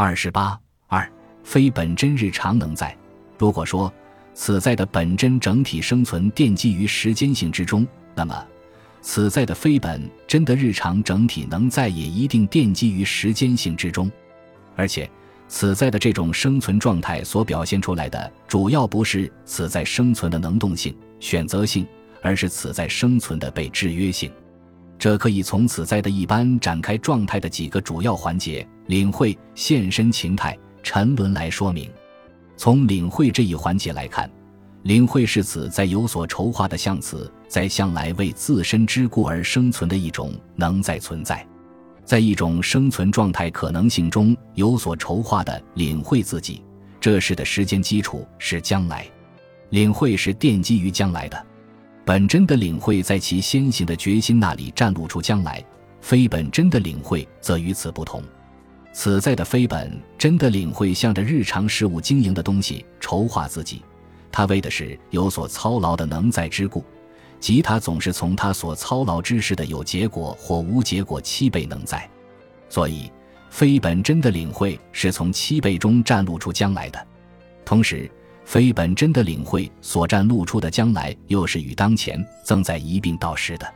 二十八二非本真日常能在。如果说此在的本真整体生存奠基于时间性之中，那么此在的非本真的日常整体能在也一定奠基于时间性之中，而且此在的这种生存状态所表现出来的，主要不是此在生存的能动性、选择性，而是此在生存的被制约性。这可以从此在的一般展开状态的几个主要环节——领会、现身情态、沉沦来说明。从领会这一环节来看，领会是此在有所筹划的象辞，在向来为自身之故而生存的一种能在存在，在一种生存状态可能性中有所筹划的领会自己。这时的时间基础是将来，领会是奠基于将来的。本真的领会在其先行的决心那里展露出将来，非本真的领会则与此不同。此在的非本真的领会向着日常事物经营的东西筹划自己，他为的是有所操劳的能在之故，即他总是从他所操劳之事的有结果或无结果七倍能在，所以非本真的领会是从七倍中展露出将来的，同时。非本真的领会所占露出的将来，又是与当前正在一并到时的，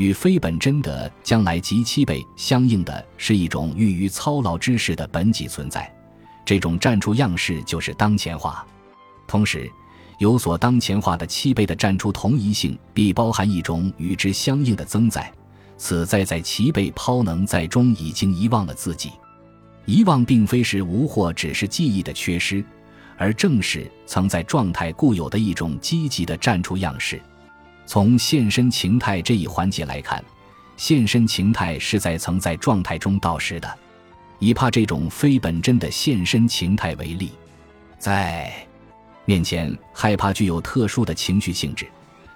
与非本真的将来及七倍相应的是一种寓于操劳之事的本己存在。这种占出样式就是当前化。同时，有所当前化的七倍的占出同一性，必包含一种与之相应的增在。此在在其被抛能在中已经遗忘了自己。遗忘并非是无或只是记忆的缺失。而正是曾在状态固有的一种积极的站出样式。从现身情态这一环节来看，现身情态是在曾在状态中到时的。以怕这种非本真的现身情态为例，在面前害怕具有特殊的情绪性质，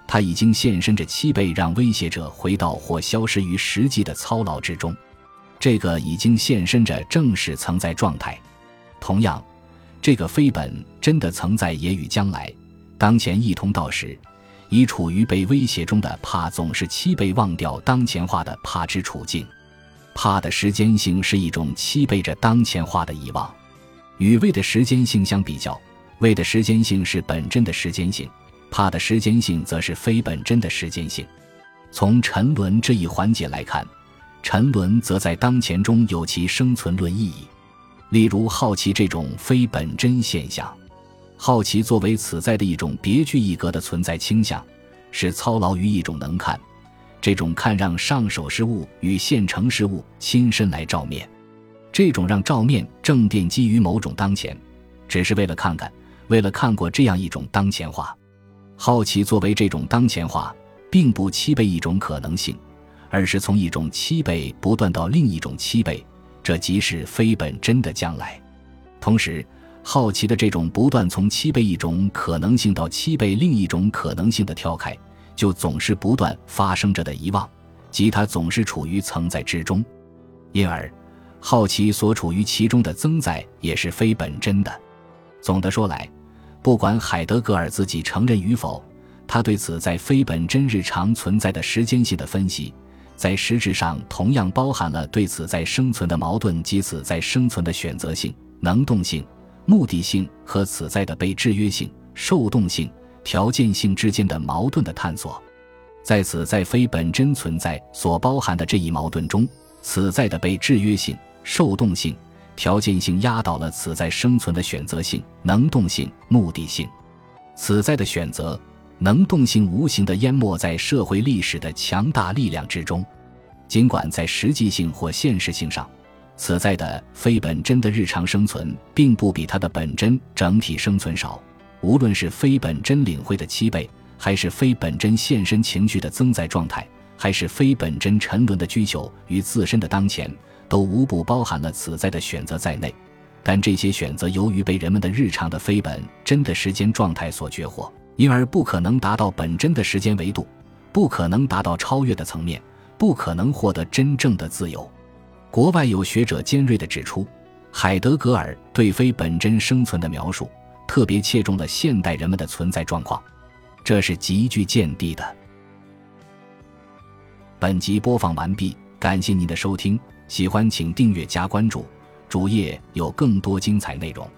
他已经现身着七倍让威胁者回到或消失于实际的操劳之中。这个已经现身着正是曾在状态。同样。这个非本真的曾在也与将来、当前一同到时，已处于被威胁中的怕，总是七倍忘掉当前化的怕之处境。怕的时间性是一种七倍着当前化的遗忘，与未的时间性相比较，未的时间性是本真的时间性，怕的时间性则是非本真的时间性。从沉沦这一环节来看，沉沦则在当前中有其生存论意义。例如好奇这种非本真现象，好奇作为此在的一种别具一格的存在倾向，是操劳于一种能看，这种看让上手事物与现成事物亲身来照面，这种让照面正奠基于某种当前，只是为了看看，为了看过这样一种当前化。好奇作为这种当前化，并不七倍一种可能性，而是从一种七倍不断到另一种七倍。这即是非本真的将来，同时，好奇的这种不断从七倍一种可能性到七倍另一种可能性的跳开，就总是不断发生着的遗忘，即它总是处于存在之中，因而，好奇所处于其中的增在也是非本真的。总的说来，不管海德格尔自己承认与否，他对此在非本真日常存在的时间性的分析。在实质上，同样包含了对此在生存的矛盾及此在生存的选择性、能动性、目的性和此在的被制约性、受动性、条件性之间的矛盾的探索。在此在非本真存在所包含的这一矛盾中，此在的被制约性、受动性、条件性压倒了此在生存的选择性、能动性、目的性。此在的选择。能动性无形地淹没在社会历史的强大力量之中，尽管在实际性或现实性上，此在的非本真的日常生存并不比它的本真整体生存少。无论是非本真领会的七倍，还是非本真现身情绪的增在状态，还是非本真沉沦的需求与自身的当前，都无不包含了此在的选择在内。但这些选择由于被人们的日常的非本真的时间状态所绝获。因而不可能达到本真的时间维度，不可能达到超越的层面，不可能获得真正的自由。国外有学者尖锐的指出，海德格尔对非本真生存的描述，特别切中了现代人们的存在状况，这是极具见地的。本集播放完毕，感谢您的收听，喜欢请订阅加关注。主页有更多精彩内容。